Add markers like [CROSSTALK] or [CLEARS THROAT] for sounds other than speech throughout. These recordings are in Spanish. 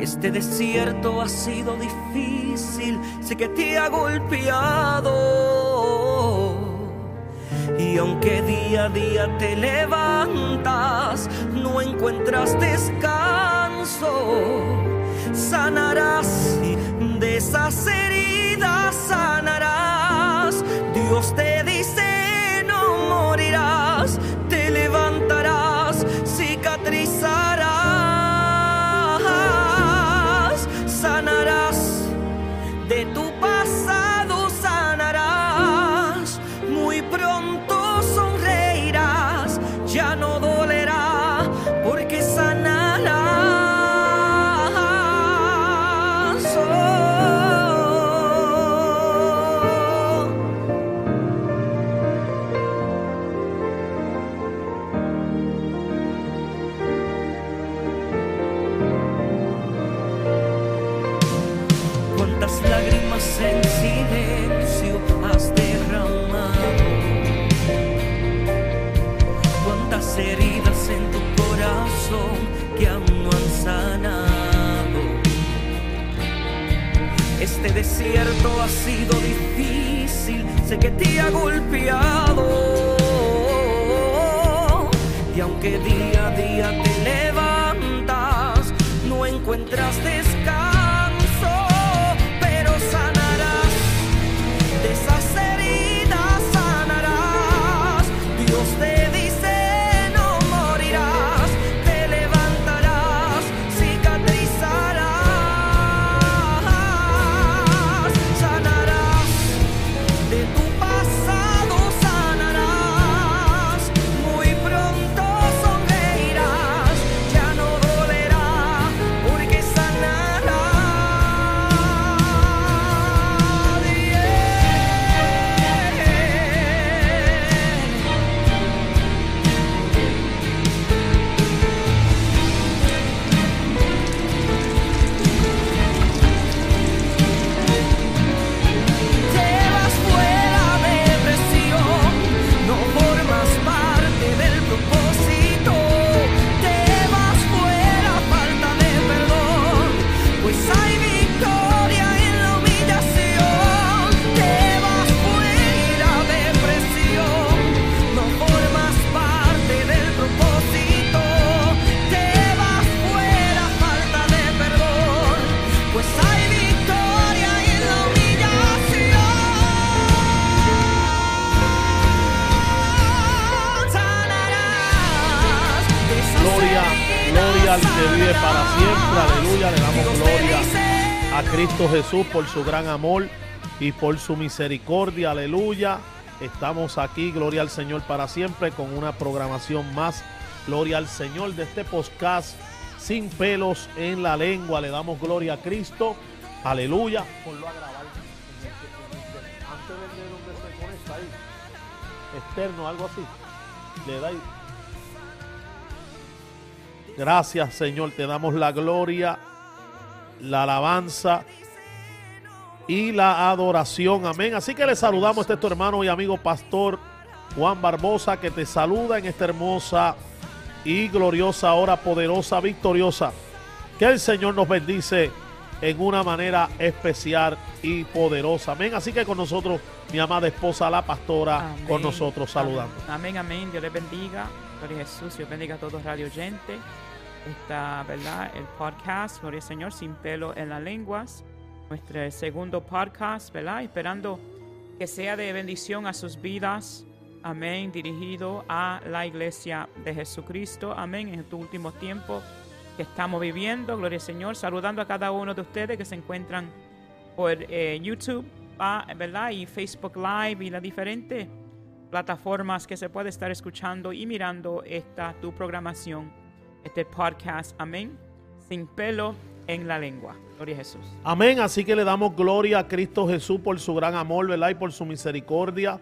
Este desierto ha sido difícil, sé que te ha golpeado. Y aunque día a día te levantas, no encuentras descanso. Sanarás de esas heridas, sanarás. Dios te ha golpeado. Y aunque día a día te que vive para siempre. Aleluya. Le damos gloria a Cristo Jesús por su gran amor y por su misericordia. Aleluya. Estamos aquí, gloria al Señor para siempre, con una programación más. Gloria al Señor de este podcast sin pelos en la lengua. Le damos gloria a Cristo. Aleluya. Ponlo a grabar. Antes de donde se conecta ahí. Externo, algo así. Le da ahí. Gracias, Señor. Te damos la gloria, la alabanza y la adoración. Amén. Así que le saludamos a este tu hermano y amigo pastor Juan Barbosa que te saluda en esta hermosa y gloriosa hora poderosa, victoriosa. Que el Señor nos bendice en una manera especial y poderosa. Amén. Así que con nosotros, mi amada esposa, la pastora, Amén. con nosotros saludando. Amén, amén. Dios les bendiga. Gloria a Jesús. Dios bendiga a todos radio oyentes. Está, ¿verdad? El podcast, Gloria al Señor, sin pelo en las lenguas. Nuestro segundo podcast, ¿verdad? Esperando que sea de bendición a sus vidas. Amén. Dirigido a la iglesia de Jesucristo. Amén. En estos últimos tiempos que estamos viviendo. Gloria al Señor. Saludando a cada uno de ustedes que se encuentran por eh, YouTube, ah, ¿verdad? Y Facebook Live y las diferentes plataformas que se puede estar escuchando y mirando esta tu programación, este podcast, amén, sin pelo en la lengua. Gloria a Jesús. Amén. Así que le damos gloria a Cristo Jesús por su gran amor, ¿verdad? Y por su misericordia.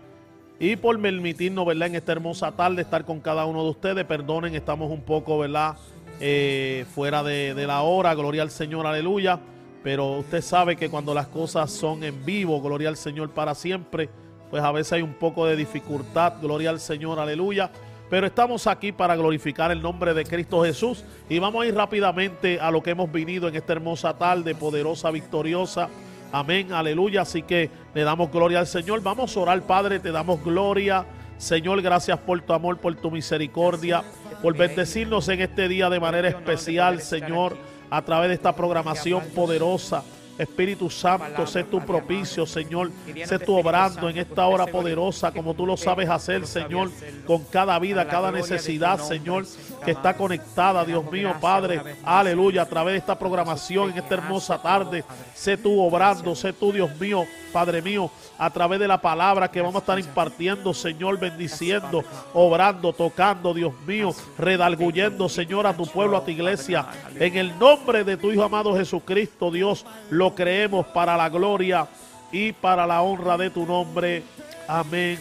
Y por permitirnos, ¿verdad? En esta hermosa tarde estar con cada uno de ustedes. Perdonen, estamos un poco, ¿verdad? Eh, fuera de, de la hora. Gloria al Señor, aleluya. Pero usted sabe que cuando las cosas son en vivo, gloria al Señor para siempre, pues a veces hay un poco de dificultad. Gloria al Señor, aleluya. Pero estamos aquí para glorificar el nombre de Cristo Jesús y vamos a ir rápidamente a lo que hemos venido en esta hermosa tarde, poderosa, victoriosa. Amén, aleluya. Así que le damos gloria al Señor. Vamos a orar, Padre, te damos gloria. Señor, gracias por tu amor, por tu misericordia, por bendecirnos en este día de manera especial, Señor, a través de esta programación poderosa. Espíritu Santo, sé tu propicio, Señor. Sé tu obrando en esta hora poderosa, como tú lo sabes hacer, Señor, con cada vida, cada necesidad, Señor, que está conectada, Dios mío, Padre. Aleluya, a través de esta programación en esta hermosa tarde. Sé tú obrando, sé tú, Dios mío, Padre mío, a través de la palabra que vamos a estar impartiendo, Señor, bendiciendo, obrando, tocando, Dios mío, redalguyendo, Señor, a tu pueblo, a tu iglesia. En el nombre de tu Hijo amado Jesucristo, Dios, lo creemos para la gloria y para la honra de tu nombre. Amén,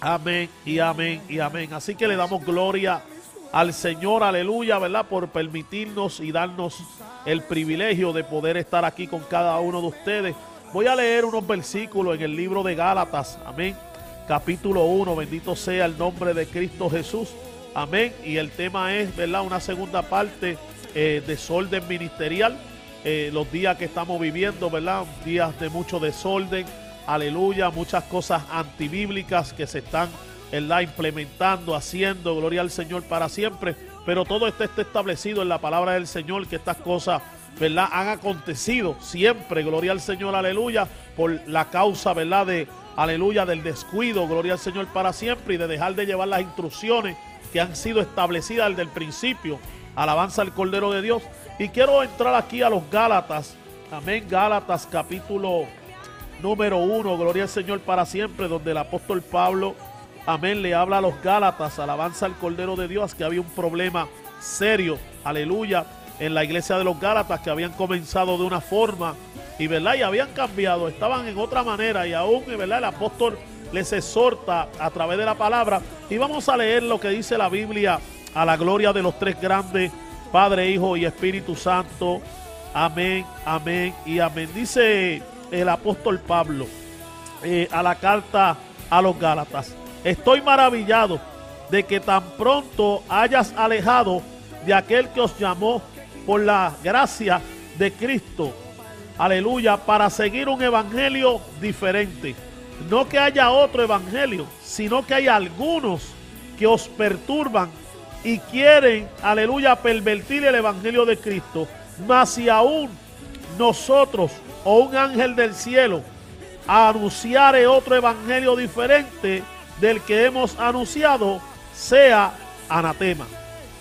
amén y amén y amén. Así que le damos gloria al Señor, aleluya, ¿verdad? Por permitirnos y darnos el privilegio de poder estar aquí con cada uno de ustedes Voy a leer unos versículos en el libro de Gálatas, amén. Capítulo 1, bendito sea el nombre de Cristo Jesús, amén. Y el tema es, ¿verdad? Una segunda parte, eh, desorden ministerial. Eh, los días que estamos viviendo, ¿verdad? Días de mucho desorden, aleluya, muchas cosas antibíblicas que se están, ¿verdad? Implementando, haciendo, gloria al Señor para siempre. Pero todo esto está establecido en la palabra del Señor, que estas cosas ¿verdad? Han acontecido siempre, gloria al Señor, aleluya, por la causa, ¿verdad? De, aleluya, del descuido, gloria al Señor para siempre y de dejar de llevar las instrucciones que han sido establecidas desde el principio. Alabanza al Cordero de Dios. Y quiero entrar aquí a los Gálatas, amén, Gálatas capítulo número uno, gloria al Señor para siempre, donde el apóstol Pablo, amén, le habla a los Gálatas, alabanza al Cordero de Dios, que había un problema serio, aleluya, en la iglesia de los Gálatas que habían comenzado de una forma y verdad y habían cambiado, estaban en otra manera y aún verdad el apóstol les exhorta a través de la palabra. Y vamos a leer lo que dice la Biblia a la gloria de los tres grandes, Padre, Hijo y Espíritu Santo. Amén, amén y amén. Dice el apóstol Pablo eh, a la carta a los Gálatas. Estoy maravillado de que tan pronto hayas alejado de aquel que os llamó por la gracia de Cristo. Aleluya, para seguir un evangelio diferente. No que haya otro evangelio, sino que hay algunos que os perturban y quieren, aleluya, pervertir el evangelio de Cristo. Mas si aún nosotros o un ángel del cielo anunciare otro evangelio diferente del que hemos anunciado, sea anatema.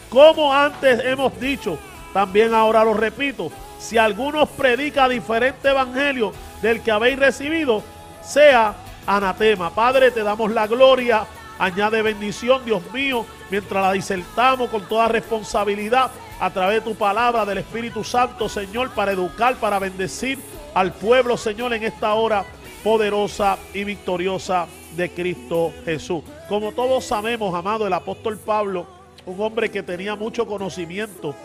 Como antes hemos dicho, también ahora lo repito, si alguno predica diferente evangelio del que habéis recibido, sea anatema. Padre, te damos la gloria, añade bendición, Dios mío, mientras la disertamos con toda responsabilidad a través de tu palabra del Espíritu Santo, Señor, para educar, para bendecir al pueblo, Señor, en esta hora poderosa y victoriosa de Cristo Jesús. Como todos sabemos, amado, el apóstol Pablo, un hombre que tenía mucho conocimiento,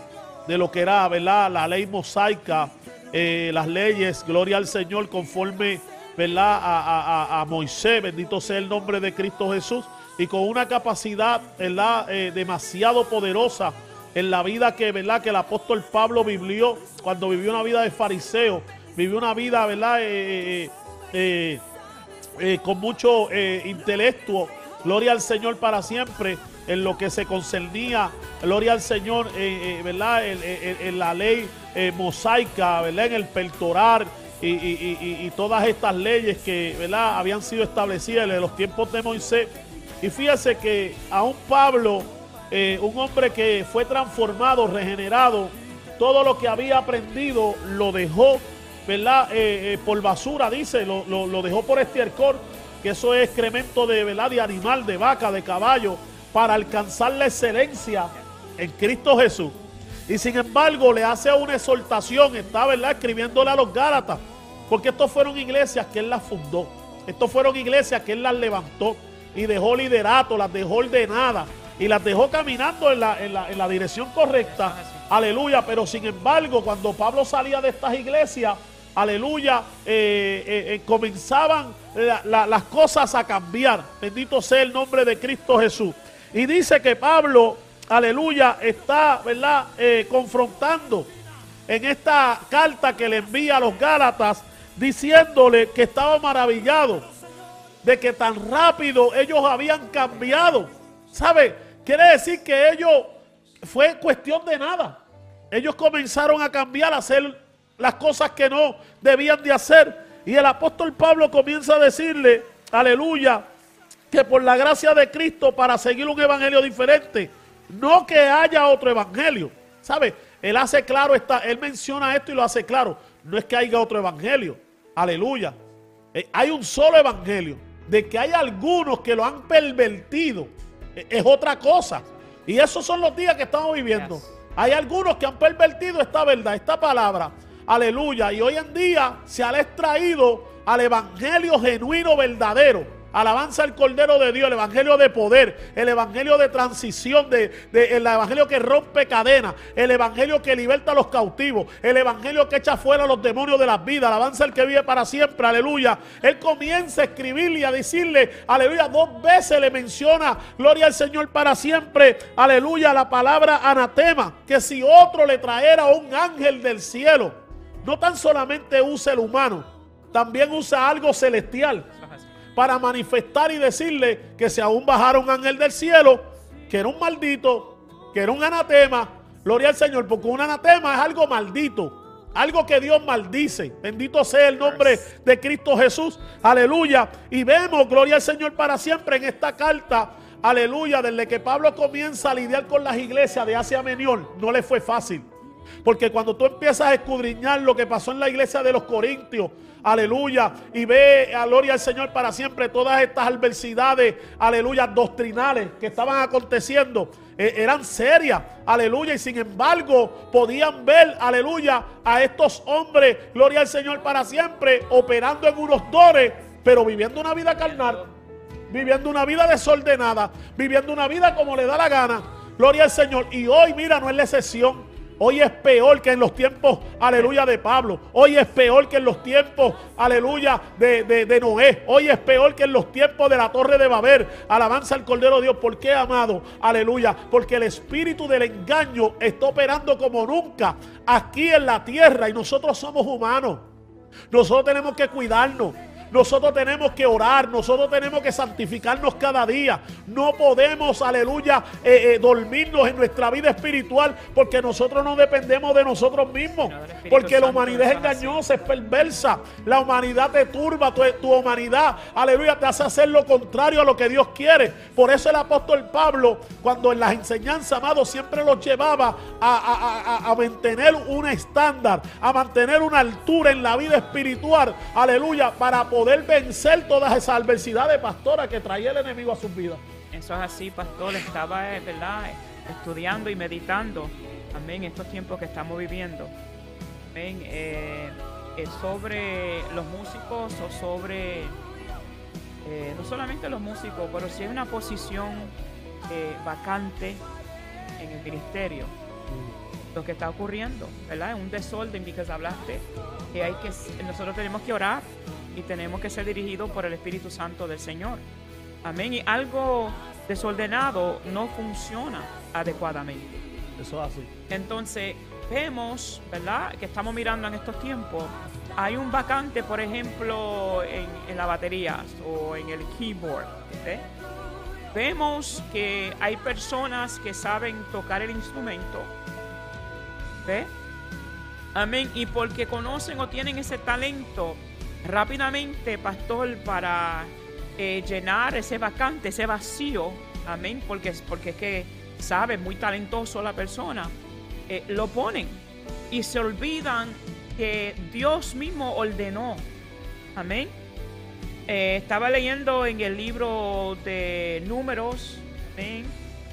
de lo que era ¿verdad? la ley mosaica, eh, las leyes, gloria al Señor, conforme ¿verdad? A, Moisés, bendito sea el nombre de Cristo Jesús, y con una capacidad ¿verdad? Eh, demasiado poderosa en la vida que, ¿verdad? que el apóstol Pablo vivió cuando vivió una vida de fariseo, vivió una vida ¿verdad? Eh, con mucho intelecto, gloria al Señor para siempre en lo que se concernía, gloria al Señor, eh, eh, ¿verdad? En, la ley eh, mosaica, ¿verdad? En el pertorar y, todas estas leyes que, ¿verdad? Habían sido establecidas en los tiempos de Moisés. Y fíjese que aún Pablo, un hombre que fue transformado, regenerado, todo lo que había aprendido lo dejó, ¿verdad? por basura, dice, lo, lo, dejó por estiércol, que eso es excremento de, ¿verdad? De animal, de vaca, de caballo para alcanzar la excelencia en Cristo Jesús. Y sin embargo le hace una exhortación, está verdad, escribiéndole a los Gálatas, porque estos fueron iglesias que él las fundó, estos fueron iglesias que él las levantó y dejó liderato, las dejó ordenadas y las dejó caminando en la, en la, dirección correcta. Aleluya, pero sin embargo cuando Pablo salía de estas iglesias, aleluya, eh, eh, eh, comenzaban las cosas a cambiar. Bendito sea el nombre de Cristo Jesús. Y dice que Pablo, aleluya, está, ¿verdad?, eh, confrontando en esta carta que le envía a los Gálatas, diciéndole que estaba maravillado de que tan rápido ellos habían cambiado. ¿Sabe? Quiere decir que ellos fue cuestión de nada. Ellos comenzaron a cambiar, a hacer las cosas que no debían de hacer. Y el apóstol Pablo comienza a decirle, aleluya, que por la gracia de Cristo para seguir un evangelio diferente, no que haya otro evangelio. ¿Sabe? Él hace claro, esta, él menciona esto y lo hace claro. No es que haya otro evangelio. Aleluya. Eh, hay un solo evangelio. De que hay algunos que lo han pervertido eh, es otra cosa. Y esos son los días que estamos viviendo. Hay algunos que han pervertido esta verdad, esta palabra. Aleluya. Y hoy en día se ha extraído al evangelio genuino verdadero Alabanza al Cordero de Dios, el Evangelio de poder, el Evangelio de transición, de, el Evangelio que rompe cadenas, el Evangelio que liberta a los cautivos, el Evangelio que echa fuera a los demonios de las vidas. Alabanza al que vive para siempre, aleluya. Él comienza a escribirle y a decirle, aleluya, dos veces le menciona, gloria al Señor para siempre, aleluya, la palabra anatema, que si otro le traera un ángel del cielo, no tan solamente usa el humano, también usa algo celestial para manifestar y decirle que si aún bajara un ángel del cielo, que era un maldito, que era un anatema, gloria al Señor, porque un anatema es algo maldito, algo que Dios maldice. Bendito sea el nombre de Cristo Jesús, aleluya. Y vemos, gloria al Señor para siempre en esta carta, aleluya, desde que Pablo comienza a lidiar con las iglesias de Asia Menor, no le fue fácil. Porque cuando tú empiezas a escudriñar lo que pasó en la iglesia de los Corintios, aleluya, y ve, a gloria al Señor para siempre, todas estas adversidades, aleluya, doctrinales que estaban aconteciendo, eh, eran serias, aleluya, y sin embargo podían ver, aleluya, a estos hombres, gloria al Señor para siempre, operando en unos dones, pero viviendo una vida carnal, viviendo una vida desordenada, viviendo una vida como le da la gana, gloria al Señor, y hoy, mira, no es la excepción. Hoy es peor que en los tiempos, aleluya, de Pablo. Hoy es peor que en los tiempos, aleluya, de, Noé. Hoy es peor que en los tiempos de la torre de Babel. Alabanza al Cordero de Dios. ¿Por qué, amado? Aleluya. Porque el espíritu del engaño está operando como nunca aquí en la tierra y nosotros somos humanos. Nosotros tenemos que cuidarnos. Nosotros tenemos que orar, nosotros tenemos que santificarnos cada día. No podemos, aleluya, eh, eh, dormirnos en nuestra vida espiritual porque nosotros no dependemos de nosotros mismos. Porque la humanidad es engañosa, es perversa. La humanidad te turba, tu, tu humanidad, aleluya, te hace hacer lo contrario a lo que Dios quiere. Por eso el apóstol Pablo, cuando en las enseñanzas, amado, siempre los llevaba a, a mantener un estándar, a mantener una altura en la vida espiritual, aleluya, para poder poder vencer todas esas adversidades, pastora, que traía el enemigo a sus vidas. Eso es así, pastor. Estaba, eh, ¿verdad? Estudiando y meditando, amén, estos tiempos que estamos viviendo. Amén. Eh, sobre los músicos o sobre, eh, no solamente los músicos, pero si hay una posición vacante en el ministerio lo que está ocurriendo, ¿verdad? Es un desorden, que hablaste, que hay que, nosotros tenemos que orar y tenemos que ser dirigidos por el Espíritu Santo del Señor. Amén. Y algo desordenado no funciona adecuadamente. Eso es así. Entonces, vemos, ¿verdad? Que estamos mirando en estos tiempos. Hay un vacante, por ejemplo, en, en la batería o en el keyboard. Vemos que hay personas que saben tocar el instrumento. ¿Ve? Amén. Y porque conocen o tienen ese talento, rápidamente, pastor, para eh, llenar ese vacante, ese vacío, amén, porque, porque es que sabe, muy talentoso la persona, eh, lo ponen y se olvidan que Dios mismo ordenó, amén. Eh, estaba leyendo en el libro de números,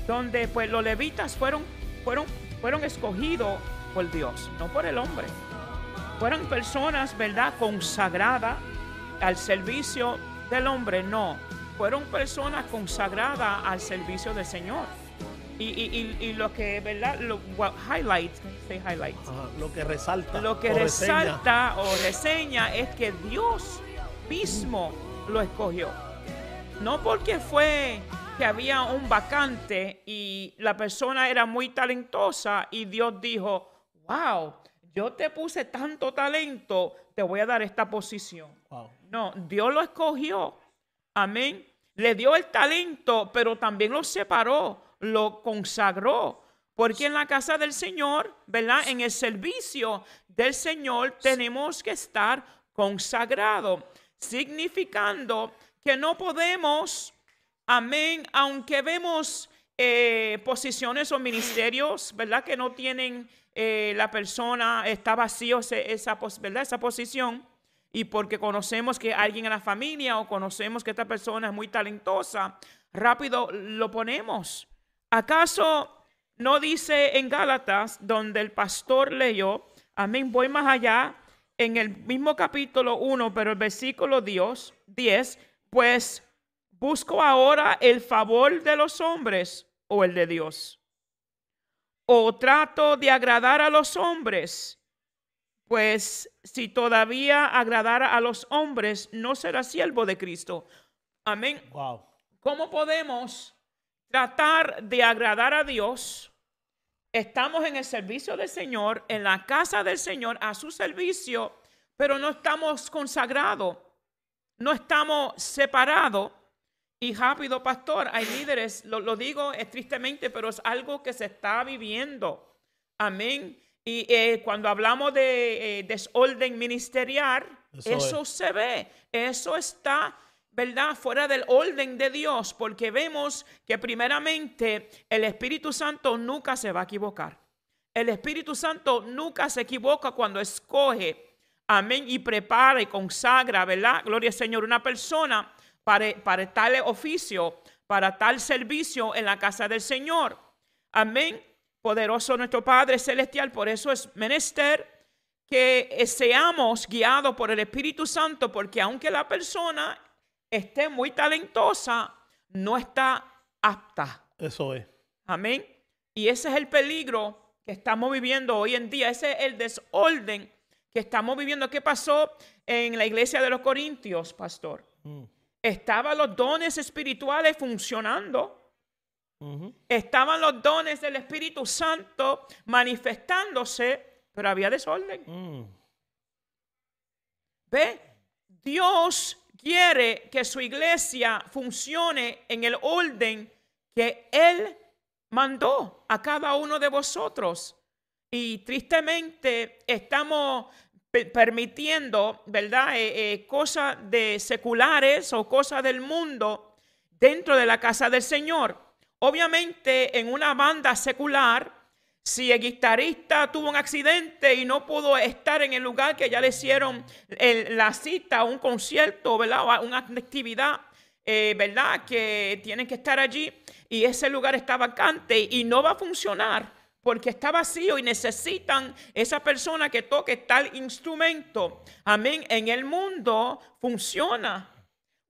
donde pues los levitas fueron, fueron, fueron escogidos por Dios, no por el hombre fueron personas, ¿verdad?, consagradas al servicio del hombre, no. Fueron personas consagradas al servicio del Señor. Y, lo que, ¿verdad? Lo, highlight, highlight. lo que resalta. Lo que resalta o reseña es que Dios mismo lo escogió. No porque fue que había un vacante y la persona era muy talentosa y Dios dijo, wow, yo te puse tanto talento, te voy a dar esta posición. Wow. No, Dios lo escogió. Amén. Le dio el talento, pero también lo separó, lo consagró. Porque en la casa del Señor, ¿verdad? En el servicio del Señor tenemos que estar consagrado, significando que no podemos, amén, aunque vemos eh, posiciones o ministerios, ¿verdad? Que no tienen, eh, la persona, está vacío esa, ¿verdad? esa posición y porque conocemos que alguien en la familia o conocemos que esta persona es muy talentosa, rápido lo ponemos. ¿Acaso no dice en Gálatas, donde el pastor leyó, amén, voy más allá, en el mismo capítulo 1, pero el versículo 10, 10, pues busco ahora el favor de los hombres o el de Dios. O trato de agradar a los hombres, pues si todavía agradara a los hombres, no será siervo de Cristo. Amén. Wow. ¿Cómo podemos tratar de agradar a Dios? Estamos en el servicio del Señor, en la casa del Señor, a su servicio, pero no estamos consagrados, no estamos separados. Y rápido, pastor, hay líderes, lo, lo digo eh, tristemente, pero es algo que se está viviendo. Amén. Y eh, cuando hablamos de eh, desorden ministerial, Eso eso, es. se ve, eso está, ¿verdad? Fuera del orden de Dios, porque vemos que primeramente el Espíritu Santo nunca se va a equivocar. El Espíritu Santo nunca se equivoca cuando escoge, amén, y prepara y consagra, ¿verdad? Gloria al Señor, una persona para, para tal oficio, para tal servicio en la casa del Señor. Amén. Poderoso nuestro Padre Celestial, por eso es menester que eh, seamos guiados por el Espíritu Santo, porque aunque la persona esté muy talentosa, no está apta. Eso es. Amén. Y ese es el peligro que estamos viviendo hoy en día. Ese es el desorden que estamos viviendo. ¿Qué pasó en la iglesia de los Corintios, pastor? Mm. Estaban los dones espirituales funcionando. Estaban los dones del Espíritu Santo manifestándose, pero había desorden. Mm. ¿Ve? Dios quiere que su iglesia funcione en el orden que Él mandó a cada uno de vosotros. Y tristemente estamos permitiendo, ¿verdad? Eh, eh, cosas de seculares o cosas del mundo dentro de la casa del Señor. Obviamente en una banda secular, si el guitarrista tuvo un accidente y no pudo estar en el lugar que ya le hicieron la cita, un concierto, ¿verdad? Una actividad, eh, ¿verdad? Que tienen que estar allí y ese lugar está vacante y no va a funcionar porque está vacío y necesitan esa persona que toque tal instrumento. Amén. En el mundo funciona.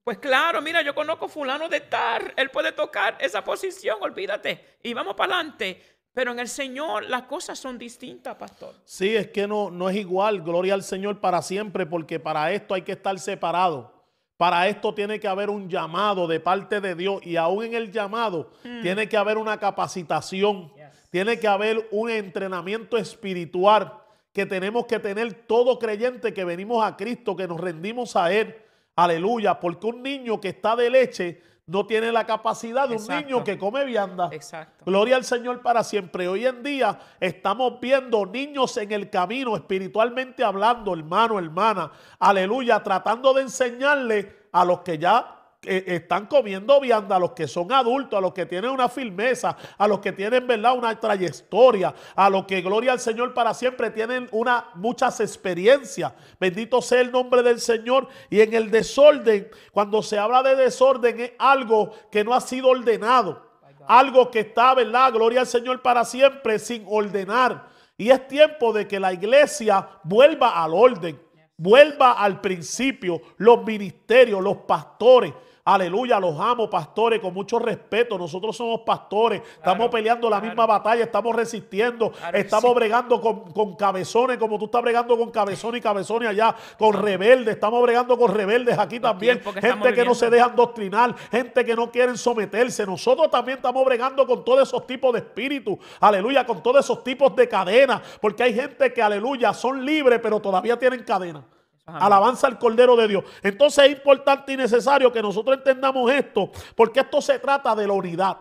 Pues claro, mira, yo conozco fulano de tal, él puede tocar esa posición, olvídate, y vamos para adelante. Pero en el Señor las cosas son distintas, pastor. Sí, es que no, no es igual, gloria al Señor para siempre, porque para esto hay que estar separado. Para esto tiene que haber un llamado de parte de Dios y aún en el llamado tiene que haber una capacitación, tiene que haber un entrenamiento espiritual que tenemos que tener todo creyente que venimos a Cristo, que nos rendimos a Él. Aleluya, porque un niño que está de leche no tiene la capacidad de un niño que come vianda. Exacto. Gloria al Señor para siempre. Hoy en día estamos viendo niños en el camino, espiritualmente hablando, hermano, hermana. Aleluya, tratando de enseñarle a los que ya eh, están comiendo vianda, a los que son adultos, a los que tienen una firmeza, a los que tienen, ¿verdad?, una trayectoria, a los que, gloria al Señor para siempre, tienen una, muchas experiencias. Bendito sea el nombre del Señor. Y en el desorden, cuando se habla de desorden, es algo que no ha sido ordenado. Algo que está, ¿verdad? Gloria al Señor para siempre sin ordenar. Y es tiempo de que la iglesia vuelva al orden, vuelva al principio, los ministerios, los pastores. Aleluya, los amo, pastores, con mucho respeto. Nosotros somos pastores, estamos peleando la misma batalla, estamos resistiendo, Claro estamos sí. bregando con, con cabezones, como tú estás bregando con cabezones y cabezones allá, con rebeldes, estamos bregando con rebeldes aquí también. que Gente que no se dejan doctrinar, gente que no quieren someterse. Nosotros también estamos bregando con todos esos tipos de espíritus, aleluya, con todos esos tipos de cadenas, porque hay gente que, aleluya, son libres, pero todavía tienen cadenas. Alabanza al Cordero de Dios. Entonces es importante y necesario que nosotros entendamos esto, porque esto se trata de la unidad.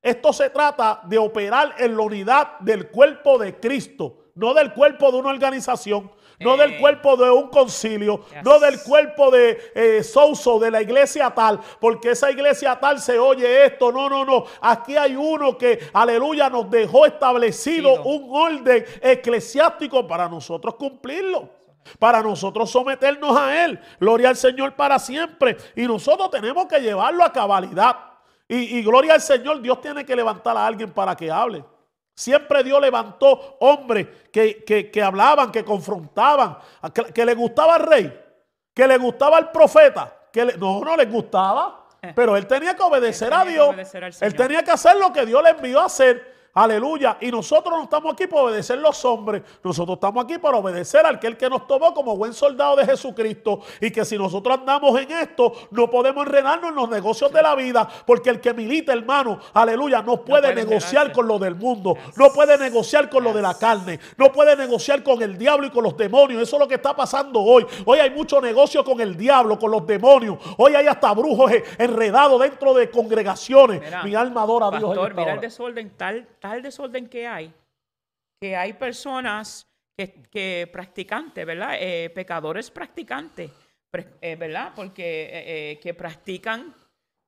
Esto se trata de operar en la unidad del cuerpo de Cristo, no del cuerpo de una organización, no Eh. del cuerpo de un concilio, Yes. no del cuerpo de eh, Souso, de la iglesia tal, porque esa iglesia tal se oye esto. No, no, no. Aquí hay uno que, aleluya, nos dejó establecido un orden eclesiástico para nosotros cumplirlo. Para nosotros someternos a Él. Gloria al Señor para siempre. Y nosotros tenemos que llevarlo a cabalidad. Y, y gloria al Señor, Dios tiene que levantar a alguien para que hable. Siempre Dios levantó hombres que, que- que hablaban, que confrontaban, que, que le gustaba al rey, que le gustaba al profeta, que le- no, no les gustaba, pero él tenía que obedecer Él a tenía Dios. obedecer Él tenía que hacer lo que Dios le envió a hacer. Aleluya. Y nosotros no estamos aquí para obedecer los hombres. Nosotros estamos aquí para obedecer al que el que nos tomó como buen soldado de Jesucristo. Y que si nosotros andamos en esto, no podemos enredarnos en los negocios de la vida. Porque el que milita, hermano, aleluya, no puede puede negociar con lo del mundo. No puede negociar con lo de la carne. No puede negociar con el diablo y con los demonios. Eso es lo que está pasando hoy. Hoy hay mucho negocio con el diablo, con los demonios. Hoy hay hasta brujos eh, enredados dentro de congregaciones. Mira, Mi alma adora a Dios. Pastor, mira el desorden, tal, tal desorden que hay, que hay personas que, que practicantes, ¿verdad? Eh, pecadores practicantes, eh, ¿verdad? Porque eh, que practican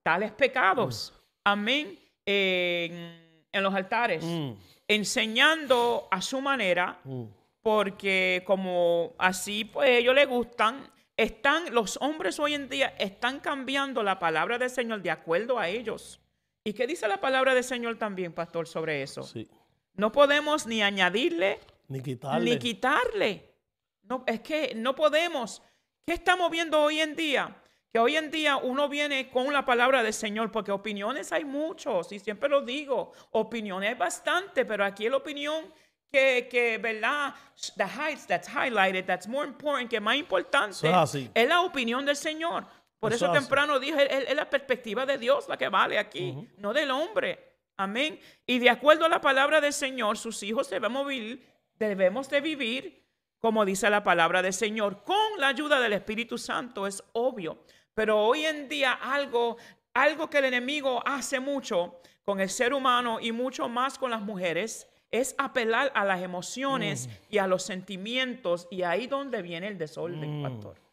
tales pecados. Amén. En, en los altares, Mm, enseñando a su manera, mm. porque como así pues ellos les gustan, están los hombres hoy en día están cambiando la palabra del Señor de acuerdo a ellos. ¿Y qué dice la palabra del Señor también, pastor, sobre eso? Sí. No podemos ni añadirle Ni quitarle. ni quitarle. No, es que no podemos. ¿Qué estamos viendo hoy en día? Que hoy en día uno viene con la palabra del Señor, porque opiniones hay muchos, y siempre lo digo, opiniones hay bastante, pero aquí la opinión que, que ¿verdad? The heights that's highlighted, that's more important, que más importante, es la opinión del Señor. Por Eso temprano dije, es, es la perspectiva de Dios la que vale aquí, no del hombre. Amén. Y de acuerdo a la palabra del Señor, sus hijos debemos vivir, debemos de vivir como dice la palabra del Señor, con la ayuda del Espíritu Santo, es obvio. Pero hoy en día algo, algo que el enemigo hace mucho con el ser humano y mucho más con las mujeres, es apelar a las emociones y a los sentimientos y ahí donde viene el desorden, Mm. pastor.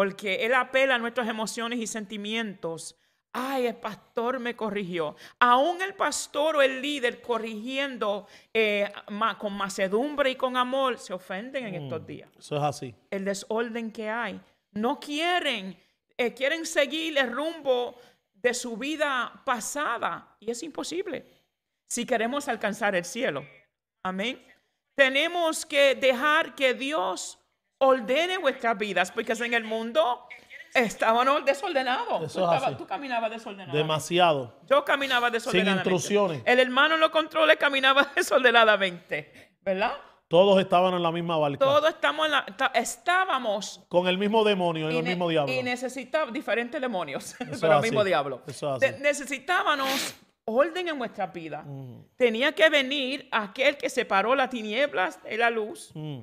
Porque él apela a nuestras emociones y sentimientos. Ay, el pastor me corrigió. Aún el pastor o el líder corrigiendo eh, ma- con macedumbre y con amor se ofenden en estos días. Eso es así. El desorden que hay. No quieren, eh, quieren seguir el rumbo de su vida pasada y es imposible si queremos alcanzar el cielo. Amén. Tenemos que dejar que Dios ordene vuestras vidas, porque en el mundo estaban desordenados. Eso Tú, es estabas- así. tú caminabas desordenado. Demasiado. Yo caminaba desordenadamente. instrucciones. El hermano en los controles caminaba [LAUGHS] desordenadamente, ¿verdad? Todos estaban en la misma barca. Todos estamos en la, estábamos Con el mismo demonio y, y, el mismo diablo. y necesitábamos diferentes demonios, [LAUGHS] pero el mismo diablo. Eso necesitábamos orden en nuestra vida. Tenía que venir aquel que separó las tinieblas de la luz, Mm.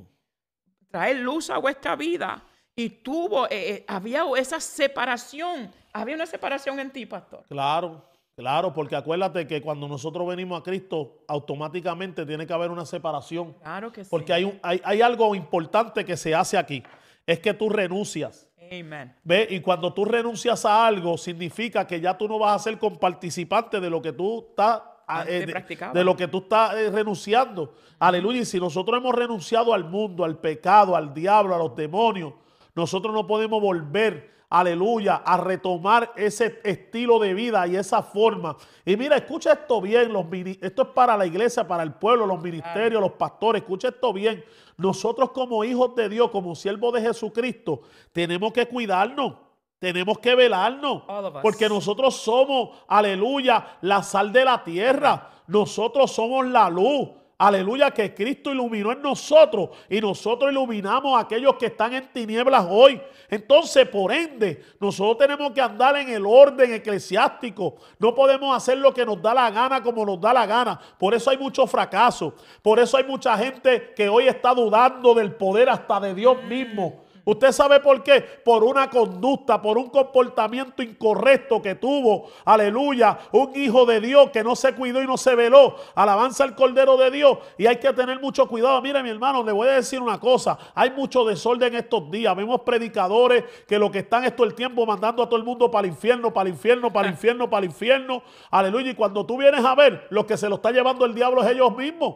Traer luz a vuestra vida. Y tuvo, eh, eh, había esa separación. Había una separación en ti, pastor. Claro, claro, porque acuérdate que cuando nosotros venimos a Cristo, automáticamente tiene que haber una separación. Claro que sí. Porque hay, un- hay, hay algo importante que se hace aquí. Es que tú renuncias. Amen. ¿Ve? Y cuando tú renuncias a algo, significa que ya tú no vas a ser comparticipante de lo que tú estás. Ah, Antes de, lo que tú estás eh, renunciando. Aleluya. Y si nosotros hemos renunciado al mundo, al pecado, al diablo, a los demonios, nosotros no podemos volver, aleluya, a retomar ese estilo de vida y esa forma. Y mira, escucha esto bien, los esto es para la iglesia, para el pueblo, los ministerios, los pastores, escucha esto bien. Nosotros como hijos de Dios, como siervos de Jesucristo, tenemos que cuidarnos. Tenemos que velarnos. Porque nosotros somos, aleluya, la sal de la tierra. Nosotros somos la luz. Aleluya, que Cristo iluminó en nosotros y nosotros iluminamos a aquellos que están en tinieblas hoy. Entonces, por ende, nosotros tenemos que andar en el orden eclesiástico. No podemos hacer lo que nos da la gana como nos da la gana. Por eso hay mucho fracaso. Por eso hay mucha gente que hoy está dudando del poder hasta de Dios mismo. ¿Usted sabe por qué? Por una conducta, por un comportamiento incorrecto que tuvo, aleluya, un hijo de Dios que no se cuidó y no se veló. Alabanza al Cordero de Dios. Y hay que tener mucho cuidado. Mire, mi hermano, le voy a decir una cosa. Hay mucho desorden estos días. Vemos predicadores que lo que están es todo el tiempo mandando a todo el mundo para el infierno, para el infierno, para el infierno, para el infierno. Aleluya. Y cuando tú vienes a ver, lo que se lo está llevando el diablo es ellos mismos.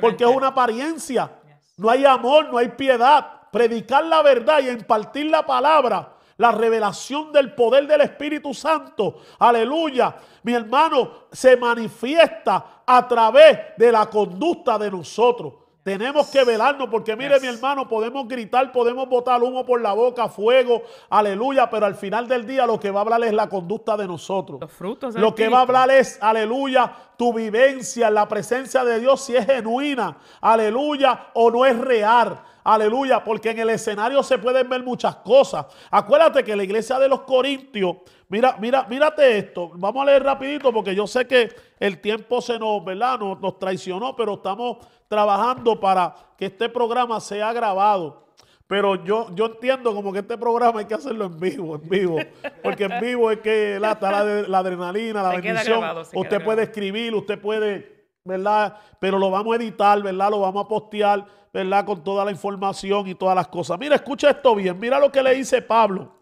Porque es una apariencia. No hay amor, no hay piedad. Predicar la verdad y impartir la palabra. La revelación del poder del Espíritu Santo. Aleluya. Mi hermano, se manifiesta a través de la conducta de nosotros. Tenemos que velarnos porque mire Yes. mi hermano, podemos gritar, podemos botar humo por la boca, fuego, aleluya, pero al final del día lo que va a hablar es la conducta de nosotros. Los frutos Lo que va a hablar es, aleluya, tu vivencia en la presencia de Dios, si es genuina, aleluya, o no es real. Aleluya, porque en el escenario se pueden ver muchas cosas. Acuérdate que la iglesia de los Corintios, mira, mira, mírate esto. Vamos a leer rapidito porque yo sé que el tiempo se nos, ¿verdad? Nos, nos traicionó, pero estamos trabajando para que este programa sea grabado. Pero yo, yo entiendo como que este programa hay que hacerlo en vivo, en vivo. Porque en vivo es que la, está la, la adrenalina, la Se bendición. grabado, usted puede escribir, usted puede, ¿verdad? Pero lo vamos a editar, ¿verdad? Lo vamos a postear, ¿verdad? Con toda la información y todas las cosas. Mira, escucha esto bien. Mira lo que le dice Pablo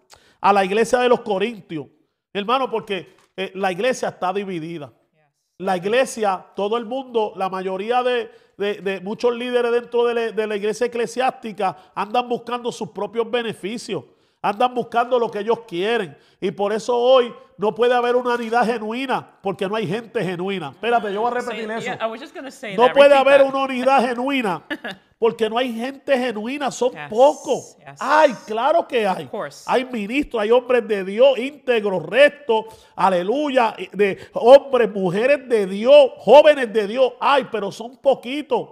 a la iglesia de los Corintios. Hermano, porque eh, la iglesia está dividida. La iglesia, todo el mundo, la mayoría de, de- de muchos líderes dentro de de la iglesia eclesiástica andan buscando sus propios beneficios, andan buscando lo que ellos quieren. Y por eso hoy no puede haber una unidad genuina, porque no hay gente genuina. Espérate, yo voy a repetir eso. No puede haber una unidad [LAUGHS] genuina, porque no hay gente genuina, son Yes, pocos. yes. Ay, claro que hay. Hay ministros, hay hombres de Dios íntegros, rectos, aleluya, de hombres, mujeres de Dios, jóvenes de Dios. Ay, pero son poquitos,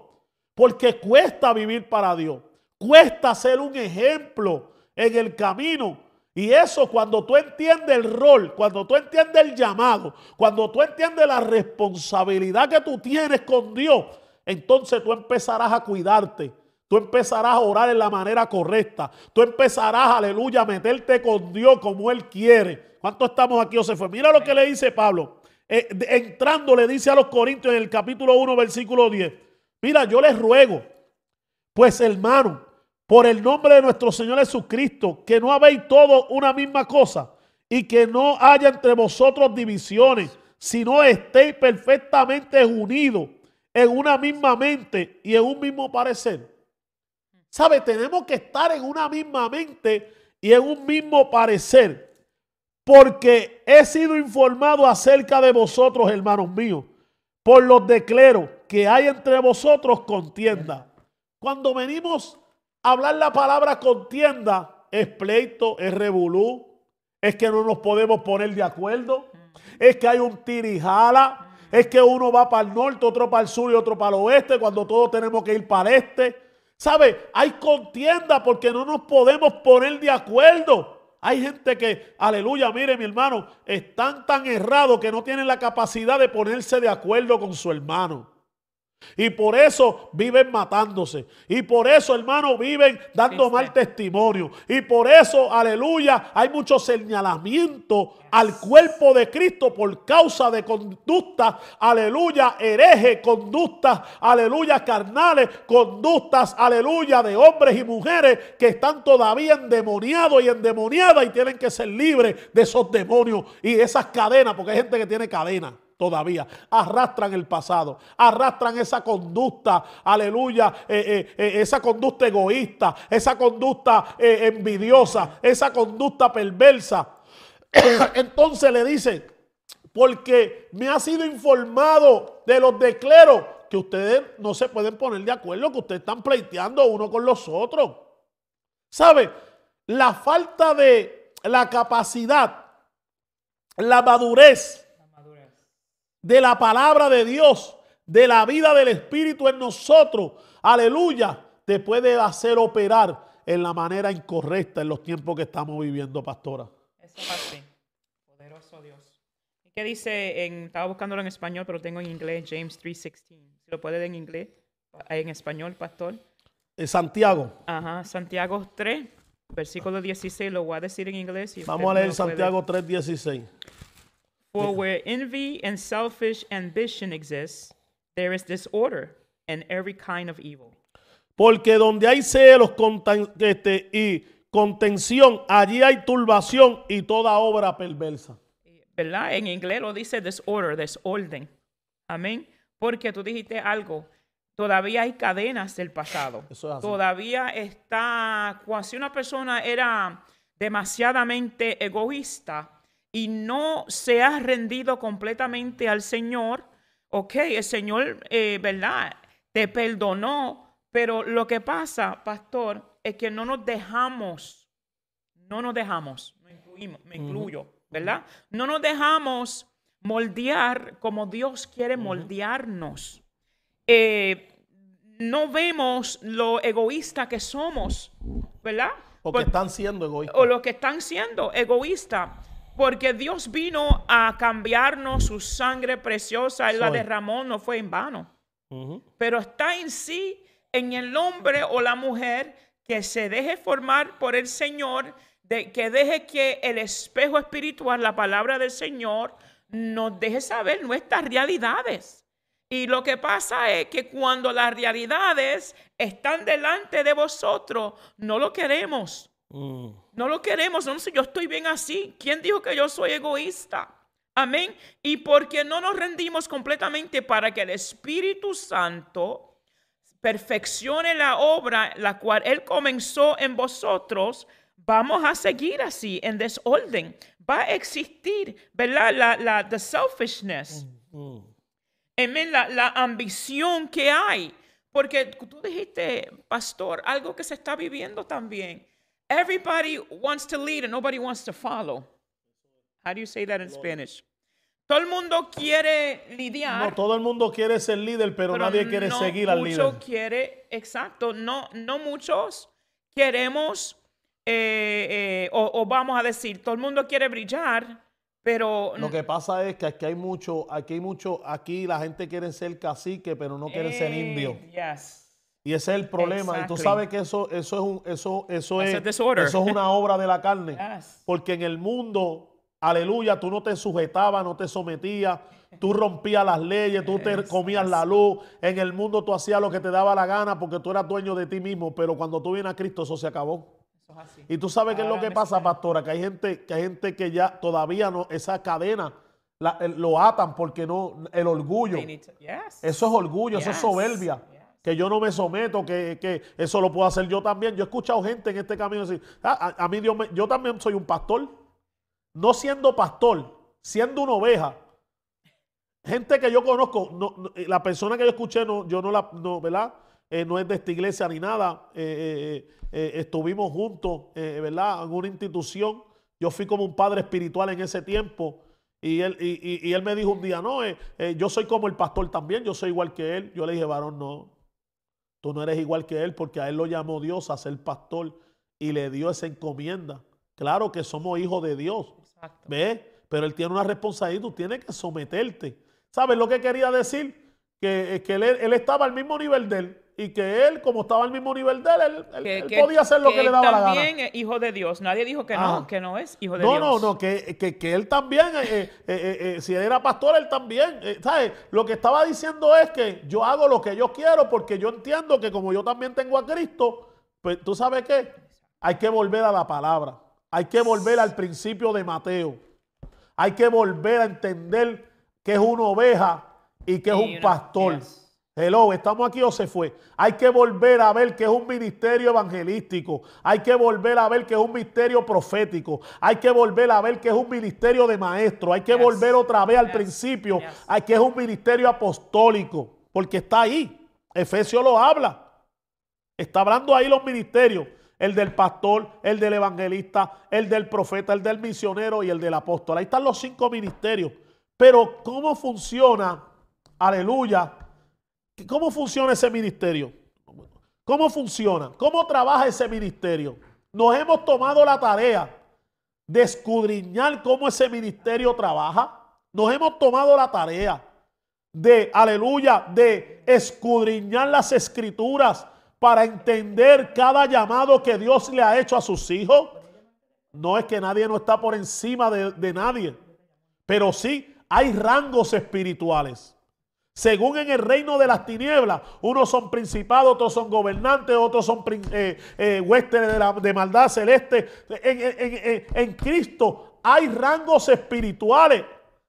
porque cuesta vivir para Dios, cuesta ser un ejemplo en el camino. Y eso cuando tú entiendes el rol, cuando tú entiendes el llamado, cuando tú entiendes la responsabilidad que tú tienes con Dios, entonces tú empezarás a cuidarte. Tú empezarás a orar en la manera correcta. Tú empezarás, aleluya, a meterte con Dios como Él quiere. ¿Cuánto estamos aquí, José? Mira lo que le dice Pablo. Eh, entrando le dice a los Corintios en el capítulo 1, versículo 10. Mira, yo les ruego, pues hermano, por el nombre de nuestro Señor Jesucristo, que no habéis todo una misma cosa y que no haya entre vosotros divisiones, sino estéis perfectamente unidos en una misma mente y en un mismo parecer. ¿Sabe? Tenemos que estar en una misma mente y en un mismo parecer. Porque he sido informado acerca de vosotros, hermanos míos, por los decleros que hay entre vosotros contienda. Cuando venimos hablar la palabra contienda, es pleito, es revolú, es que no nos podemos poner de acuerdo, es que hay un tirijala, es que uno va para el norte, otro para el sur y otro para el oeste, cuando todos tenemos que ir para el este. ¿Sabe? Hay contienda porque no nos podemos poner de acuerdo. Hay gente que, aleluya, mire mi hermano, están tan errados que no tienen la capacidad de ponerse de acuerdo con su hermano. Y por eso viven matándose. Y por eso, hermano, viven dando mal testimonio. Y por eso, aleluya, hay mucho señalamiento al cuerpo de Cristo por causa de conductas, aleluya, hereje, conductas, aleluya, carnales, conductas, aleluya, de hombres y mujeres que están todavía endemoniados y endemoniadas y tienen que ser libres de esos demonios y esas cadenas, porque hay gente que tiene cadenas todavía. Arrastran el pasado, arrastran esa conducta, aleluya, eh, eh, eh, esa conducta egoísta, esa conducta envidiosa, esa conducta perversa. [CLEARS THROAT] Entonces le dice, porque me ha sido informado de los decleros que ustedes no se pueden poner de acuerdo, que ustedes están pleiteando uno con los otros. ¿Sabe? La falta de, la capacidad, la madurez de la palabra de Dios, de la vida del Espíritu en nosotros, aleluya, te puede hacer operar en la manera incorrecta en los tiempos que estamos viviendo, pastora. Eso es así. Poderoso Dios. ¿Y qué dice? En, estaba buscándolo en español, pero tengo en inglés James 3.16. Si lo puede leer en inglés, en español, pastor. Eh, Santiago. Ajá, Santiago 3, versículo 16, lo voy a decir en inglés. y Vamos a leer Santiago 3:16. For where envy and selfish ambition exists, there is disorder and every kind of evil. Porque donde hay celos este, y contención, allí hay turbación y toda obra perversa. ¿Verdad? En inglés lo dice disorder, desorden. Amén. Porque tú dijiste algo. Todavía hay cadenas del pasado. Eso es así. Todavía está. Cuando si una persona era demasiadamente egoísta y no se ha rendido completamente al Señor, ok, el Señor, eh, ¿verdad? Te perdonó, pero lo que pasa, pastor, es que no nos dejamos no nos dejamos, me, incluimos, me incluyo, ¿verdad? No nos dejamos moldear como Dios quiere moldearnos. Eh, no vemos lo egoísta que somos, ¿verdad? Porque Por- están siendo egoístas. o lo que están siendo egoístas. Porque Dios vino a cambiarnos su sangre preciosa, Él la Soy. derramó, no fue en vano pero está en sí, en el hombre o la mujer que se deje formar por el Señor, de, que deje que el espejo espiritual, la palabra del Señor, nos deje saber nuestras realidades. Y lo que pasa es que cuando las realidades están delante de vosotros, no lo queremos. Mm. No lo queremos, no sé, yo estoy bien así. ¿Quién dijo que yo soy egoísta? Amén. Y porque no nos rendimos completamente para que el Espíritu Santo perfeccione la obra la cual Él comenzó en vosotros, vamos a seguir así, en desorden. Va a existir, ¿verdad? La, la the selfishness. Mm. Amén, la, la ambición que hay. Porque tú dijiste, pastor, algo que se está viviendo también. Everybody wants to lead and nobody wants to follow. How do you say that in Spanish? Todo el mundo quiere lidiar. No, todo el mundo quiere ser líder, pero, pero nadie quiere no seguir al mucho líder. quiere, exacto, no, no muchos queremos, eh, eh, o, o vamos a decir, todo el mundo quiere brillar, pero Lo que pasa es que aquí hay mucho, aquí hay mucho, aquí la gente quiere ser cacique, pero no quiere ser Eh, indio. yes. Y ese es el problema. Y tú sabes que eso, eso es un, eso, eso es, eso es una obra de la carne. Yes. Porque en el mundo, aleluya, tú no te sujetabas, no te sometías, tú rompías las leyes, tú te comías yes. la luz. En el mundo tú hacías lo que te daba la gana porque tú eras dueño de ti mismo. Pero cuando tú vienes a Cristo, eso se acabó. Eso es así. Y tú sabes qué es lo que pasa, pastora, que hay gente, que hay gente que ya todavía no, esa cadena la- el- lo atan porque no, el orgullo. To- yes. Eso es orgullo, eso es soberbia. Que yo no me someto, que, que eso lo puedo hacer yo también. Yo he escuchado gente en este camino decir, "Ah, a, a mí Dios me- yo también soy un pastor. No siendo pastor, siendo una oveja. Gente que yo conozco, no- eh, la persona que yo escuché, no, yo no la, no, ¿verdad? Eh, no es de esta iglesia ni nada. Eh, estuvimos juntos, ¿verdad? En una institución. Yo fui como un padre espiritual en ese tiempo. Y él, y, y- él me dijo un día, no, yo soy como el pastor también, yo soy igual que él. Yo le dije, varón, no, tú no eres igual que él porque a él lo llamó Dios a ser pastor y le dio esa encomienda. Claro que somos hijos de Dios, Exacto. ¿ves? Pero él tiene una responsabilidad, tú tienes que someterte. ¿Sabes lo que quería decir? Que, eh, que él, él estaba al mismo nivel de él y que él, como estaba al mismo nivel de él, él, él- Que- él que- podía hacer lo que, que le daba la gana. también es hijo de Dios. Nadie dijo que no, que no es hijo de No, Dios. no, no, que, que- que él también, eh, eh, eh, si él era pastor, él también. ¿sabes? Lo que estaba diciendo es que yo hago lo que yo quiero porque yo entiendo que como yo también tengo a Cristo, pues tú sabes qué, hay que volver a la palabra, hay que volver al principio de Mateo, hay que volver a entender que es una oveja y que es Y un pastor. yes. Hello, ¿estamos aquí o se fue? Hay que volver a ver que es un ministerio evangelístico. Hay que volver a ver que es un ministerio profético. Hay que volver a ver que es un ministerio de maestro. Hay que Yes. volver otra vez al Yes. principio. Yes. Hay que es un ministerio apostólico. Porque está ahí. Efesio lo habla. Está hablando ahí los ministerios. el del pastor, el del evangelista, el del profeta, el del misionero y el del apóstol. Ahí están los cinco ministerios. Pero ¿cómo funciona? Aleluya. ¿Cómo funciona ese ministerio? ¿Cómo funciona? ¿Cómo trabaja ese ministerio? Nos hemos tomado la tarea de escudriñar cómo ese ministerio trabaja. Nos hemos tomado la tarea de, aleluya, de escudriñar las escrituras para entender cada llamado que Dios le ha hecho a sus hijos. No es que nadie no está por encima de, de nadie, pero sí hay rangos espirituales. Según en el reino de las tinieblas, unos son principados, otros son gobernantes, otros son eh, eh, huéspedes de, maldad celeste. En, Cristo hay rangos espirituales.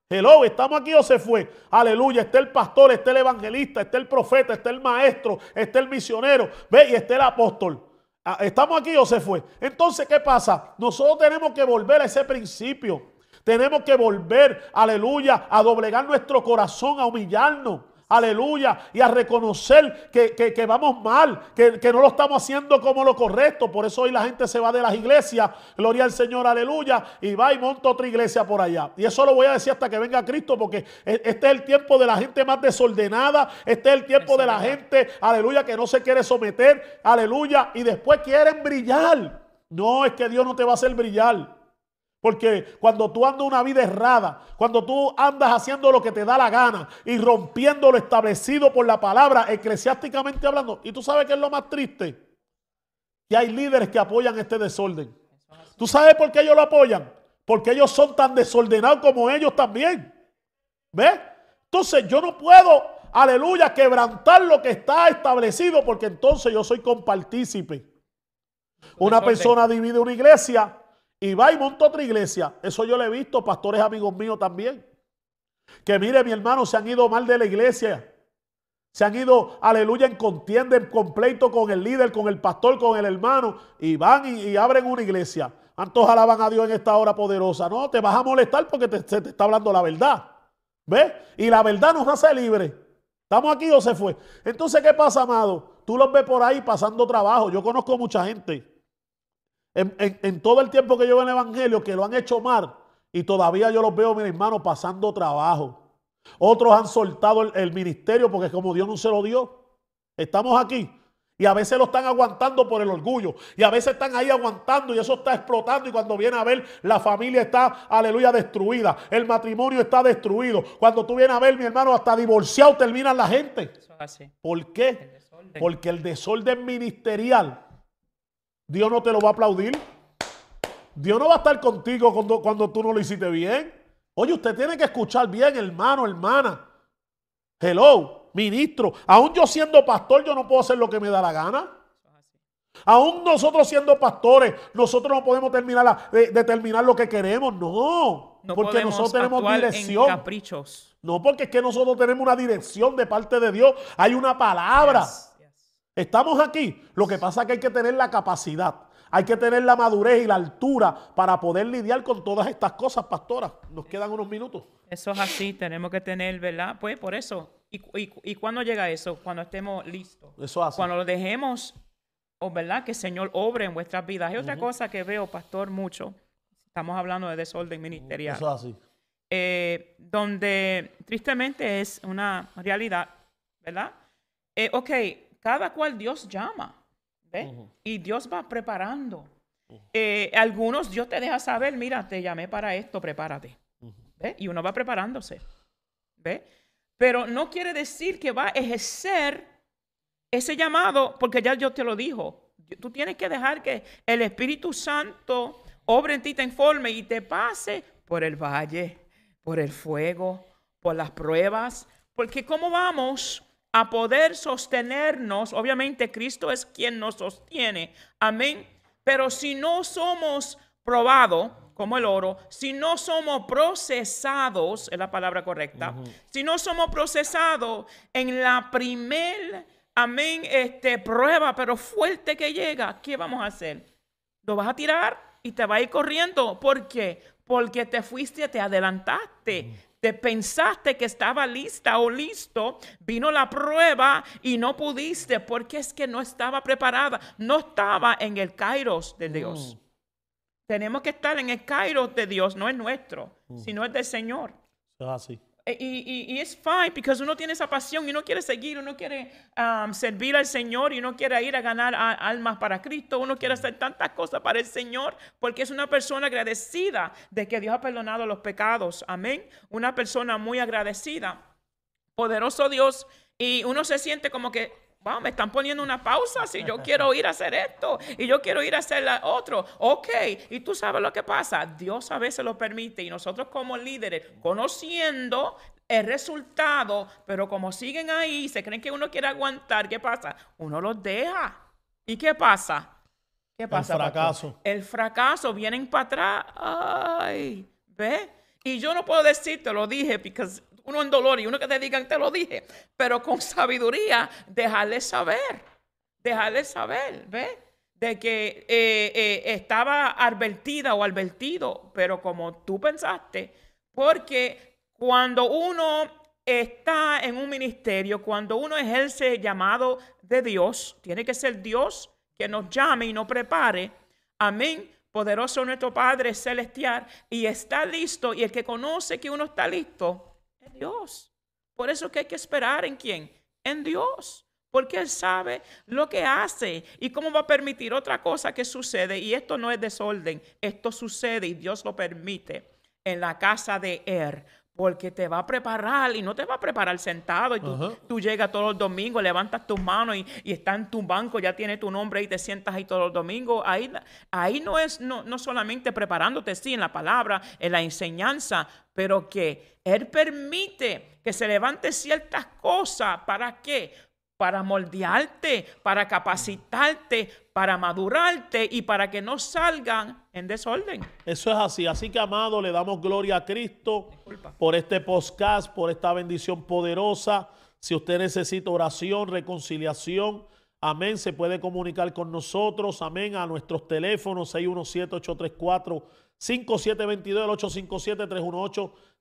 Hello, ¿estamos aquí o se fue? Aleluya, está el pastor, está el evangelista, está el profeta, está el maestro, está el misionero, ve, y está el apóstol. Ah, ¿Estamos aquí o se fue? Entonces, ¿qué pasa? Nosotros tenemos que volver a ese principio. Tenemos que volver, aleluya, a doblegar nuestro corazón, a humillarnos. Aleluya. Y a reconocer que, vamos mal, que, que, no lo estamos haciendo como lo correcto. Por eso hoy la gente se va de las iglesias. Gloria al Señor, aleluya. Y va y monta otra iglesia por allá. Y eso lo voy a decir hasta que venga Cristo, porque e, este es el tiempo de la gente más desordenada. Este es el tiempo de la gente, aleluya, que no se quiere someter. Aleluya. Y después quieren brillar. No, es que Dios no te va a hacer brillar. Porque cuando tú andas una vida errada, cuando tú andas haciendo lo que te da la gana y rompiendo lo establecido por la palabra, eclesiásticamente hablando, y tú sabes que es lo más triste, que hay líderes que apoyan este desorden. ¿Tú sabes por qué ellos lo apoyan? Porque ellos son tan desordenados como ellos también. ¿Ves? Entonces yo no puedo, aleluya, quebrantar lo que está establecido porque entonces yo soy compartícipe. Una persona divide una iglesia y va y monta otra iglesia. Eso yo lo he visto, pastores amigos míos también. Que mire, mi hermano, se han ido mal de la iglesia. Se han ido, aleluya, en contienda, en completo con el líder, con el pastor, con el hermano. Y van y, abren una iglesia. ¿Cuántos alaban a Dios en esta hora poderosa? No, te vas a molestar porque te, se te está hablando la verdad. ¿Ves? Y la verdad nos hace libre. ¿Estamos aquí o se fue? Entonces, ¿qué pasa, amado? Tú los ves por ahí pasando trabajo. Yo conozco mucha gente en, todo el tiempo que yo veo en el Evangelio, que lo han hecho mal, y todavía yo los veo, mis hermanos, pasando trabajo. Otros han soltado el, ministerio porque como Dios no se lo dio. Estamos aquí. Y a veces lo están aguantando por el orgullo. Y a veces están ahí aguantando y eso está explotando. Y cuando viene a ver, la familia está, aleluya, destruida. El matrimonio está destruido. Cuando tú vienes a ver, mi hermano, hasta divorciado terminan la gente. ¿Por qué? Porque el desorden ministerial Dios no te lo va a aplaudir. Dios no va a estar contigo cuando, cuando tú no lo hiciste bien. Oye, usted tiene que escuchar bien, hermano, hermana. Hello, ministro. Aún yo siendo pastor, yo no puedo hacer lo que me da la gana. Aún nosotros siendo pastores, nosotros no podemos terminar determinar lo que queremos. No, porque nosotros tenemos dirección. caprichos. No, porque es que nosotros tenemos una dirección de parte de Dios. Hay una palabra. Estamos aquí. Lo que pasa es que hay que tener la capacidad, hay que tener la madurez y la altura para poder lidiar con todas estas cosas, pastora. Nos quedan unos minutos. Eso es así, tenemos que tener, ¿verdad? Pues por eso. ¿Y, y, cuándo llega eso? Cuando estemos listos. Eso es así. Cuando lo dejemos, o ¿verdad? Que el Señor obre en vuestras vidas. Hay otra cosa que veo, pastor, mucho. Estamos hablando de desorden ministerial. Eso es así. Eh, donde tristemente es una realidad, ¿verdad? Eh, ok, cada cual Dios llama. Y Dios va preparando. Eh, algunos Dios te deja saber, mira, te llamé para esto, prepárate. Y uno va preparándose. ¿Ve? Pero no quiere decir que va a ejercer ese llamado, porque ya Dios te lo dijo. Tú tienes que dejar que el Espíritu Santo obre en ti, te informe y te pase por el valle, por el fuego, por las pruebas. Porque ¿cómo vamos a poder sostenernos. Obviamente Cristo es quien nos sostiene. Amén. Pero si no somos probados, como el oro, si no somos procesados, es la palabra correcta, si no somos procesados en la primer, amén, este, prueba, pero fuerte que llega, ¿qué vamos a hacer? Lo vas a tirar y te va a ir corriendo. ¿Por qué? Porque te fuiste, te adelantaste te pensaste que estaba lista o listo, vino la prueba y no pudiste porque es que no estaba preparada, no estaba en el kairos de Dios. Tenemos que estar en el kairos de Dios, no es nuestro, sino es del Señor. Es así. E- Y, es fine porque uno tiene esa pasión y uno quiere seguir, uno quiere um, servir al Señor y uno quiere ir a ganar almas para Cristo, uno quiere hacer tantas cosas para el Señor porque es una persona agradecida de que Dios ha perdonado los pecados. Amén. Una persona muy agradecida. Poderoso Dios. Y uno se siente como que, wow, me están poniendo una pausa si yo quiero ir a hacer esto y yo quiero ir a hacer la otro. Ok, y tú sabes lo que pasa. Dios a veces lo permite y nosotros como líderes, conociendo el resultado, pero como siguen ahí, se creen que uno quiere aguantar, ¿qué pasa? Uno los deja. ¿Y qué pasa? ¿Qué pasa? pastor? fracaso. El fracaso, vienen para atrás. Ay, ¿ve? Y yo no puedo decir, te lo dije, porque uno en dolor y uno que te digan, te lo dije, pero con sabiduría, dejarle saber, dejarle saber, ¿ve? De que eh, eh, estaba advertida o advertido, pero como tú pensaste, porque cuando uno está en un ministerio, cuando uno ejerce el llamado de Dios, tiene que ser Dios que nos llame y nos prepare. Amén. Poderoso nuestro Padre celestial y está listo. Y el que conoce que uno está listo es Dios. Por eso que hay que esperar en quién? En Dios. Porque Él sabe lo que hace y cómo va a permitir otra cosa que sucede. Y esto no es desorden, esto sucede y Dios lo permite en la casa de Er. Porque te va a preparar y no te va a preparar sentado. Y tú, llegas todos los domingos, levantas tus manos y, y está en tu banco, ya tiene tu nombre y te sientas ahí todos los domingos. Ahí, ahí no es no, no solamente preparándote, sí, en la palabra, en la enseñanza, pero que Él permite que se levante ciertas cosas. ¿Para qué? Para moldearte, para capacitarte, para madurarte y para que no salgan en desorden. Eso es así. Así que, amado, le damos gloria a Cristo por este podcast, por esta bendición poderosa. Si usted necesita oración, reconciliación, amén, se puede comunicar con nosotros, amén, a nuestros teléfonos 617-834-5722, el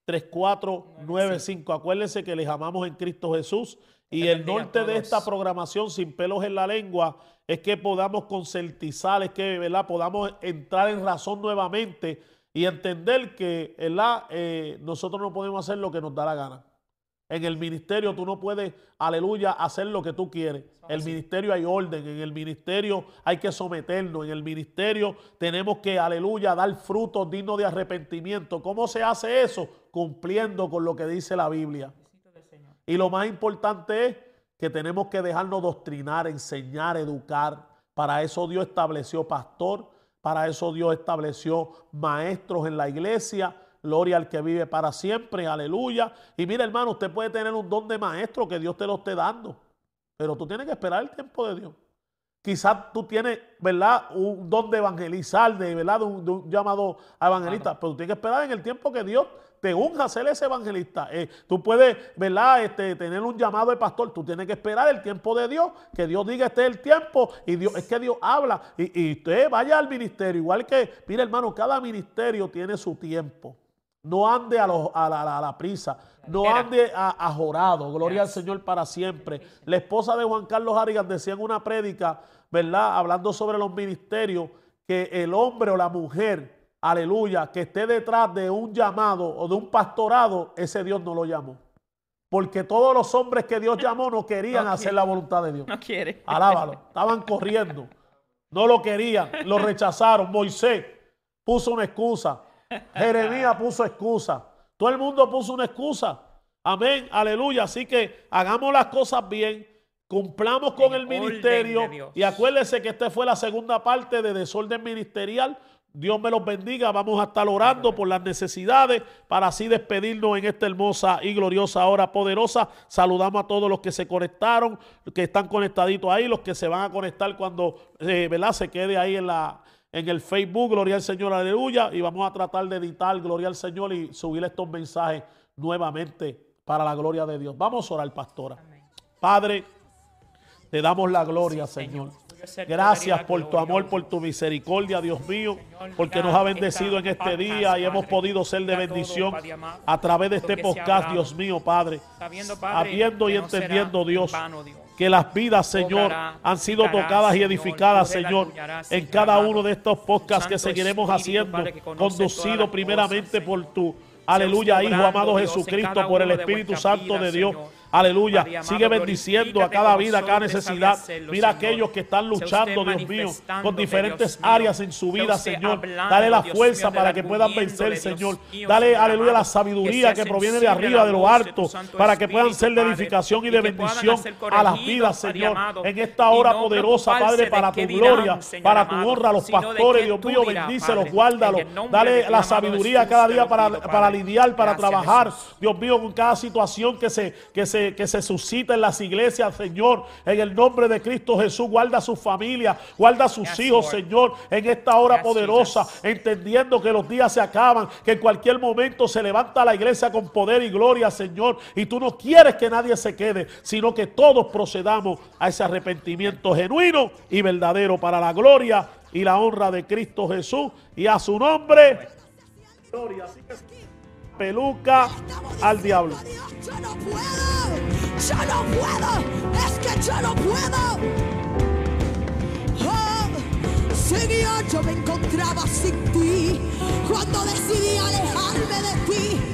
857-318-3495. Acuérdense que les amamos en Cristo Jesús. Y el norte de esta programación sin pelos en la lengua es que podamos concientizar, es que ¿verdad? podamos entrar en razón nuevamente y entender que ¿verdad? Eh, nosotros no podemos hacer lo que nos da la gana. En el ministerio tú no puedes, aleluya, hacer lo que tú quieres. En el ministerio hay orden, en el ministerio hay que someternos, en el ministerio tenemos que, aleluya, dar frutos dignos de arrepentimiento. ¿Cómo se hace eso? Cumpliendo con lo que dice la Biblia. Y lo más importante es que tenemos que dejarnos doctrinar, enseñar, educar. Para eso Dios estableció pastor, para eso Dios estableció maestros en la iglesia. Gloria al que vive para siempre, aleluya. Y mira, hermano, usted puede tener un don de maestro que Dios te lo esté dando, pero tú tienes que esperar el tiempo de Dios. Quizás tú tienes, ¿verdad? Un don de evangelizar, de, ¿verdad? De un, de un llamado a evangelista, pero tú tienes que esperar en el tiempo que Dios te unja a ser ese evangelista. Eh, tú puedes, ¿verdad? Este, tener un llamado de pastor, tú tienes que esperar el tiempo de Dios, que Dios diga este es el tiempo, y Dios, es que Dios habla, y, y usted vaya al ministerio, igual que, mira hermano, cada ministerio tiene su tiempo. No ande a, los- a la, a la- prisa. No ande a, a jorado. Gloria Yes. al Señor para siempre. La esposa de Juan Carlos Harrigan decía en una prédica, ¿verdad? Hablando sobre los ministerios, que el hombre o la mujer, aleluya, que esté detrás de un llamado o de un pastorado, ese Dios no lo llamó. Porque todos los hombres que Dios llamó no querían No hacer la voluntad de Dios. No quiere. Alábalo. Estaban corriendo. No lo querían. Lo rechazaron. Moisés puso una excusa. Jeremías puso excusa. Todo el mundo puso una excusa. Amén. Aleluya. Así que hagamos las cosas bien. Cumplamos con el orden ministerio. Y acuérdense que esta fue la segunda parte de desorden ministerial. Dios me los bendiga. Vamos a estar orando por las necesidades para así despedirnos en esta hermosa y gloriosa hora poderosa. Saludamos a todos los que se conectaron, que están conectaditos ahí, los que se van a conectar cuando eh, ¿verdad? se quede ahí en, la, en el Facebook. Gloria al Señor, aleluya. Y vamos a tratar de editar, gloria al Señor, y subir estos mensajes nuevamente para la gloria de Dios. Vamos a orar, pastora. Padre, te damos la gloria, Sí, Señor. Señor. Gracias por tu amor, por tu misericordia, Dios mío, porque nos ha bendecido en este día y hemos podido ser de bendición a través de este podcast, Dios mío, Padre. Sabiendo y entendiendo, Dios, que las vidas, Señor, han sido tocadas y edificadas, Señor, en cada uno de estos podcasts que seguiremos haciendo, conducido primeramente por tu, aleluya, Hijo amado Jesucristo, por el Espíritu Santo de Dios. Aleluya. Sigue bendiciendo a cada vida, a cada necesidad. Mira aquellos que están luchando, Dios mío, con diferentes áreas en su vida, Señor. Dale la fuerza para que puedan vencer, Señor. Dale, aleluya, la sabiduría que proviene de arriba, de lo alto, para que puedan ser de edificación y de bendición a las vidas, Señor. En esta hora poderosa, Padre, para tu gloria, para tu honra, los pastores, Dios mío, bendícelos, guárdalos. Dale la sabiduría cada día para, lidiar, para trabajar, Dios mío, con cada situación que se, se que se suscita en las iglesias, Señor. En el nombre de Cristo Jesús, guarda a su familia, guarda a sus hijos, Señor, en esta hora poderosa, entendiendo que los días se acaban, que en cualquier momento se levanta la iglesia con poder y gloria, Señor. Y tú no quieres que nadie se quede, sino que todos procedamos a ese arrepentimiento genuino y verdadero para la gloria y la honra de Cristo Jesús y a su nombre. Gloria peluca al diablo. Yo no puedo, yo no puedo, es que yo no puedo. Oh, seguía, yo me encontraba sin ti cuando decidí alejarme de ti.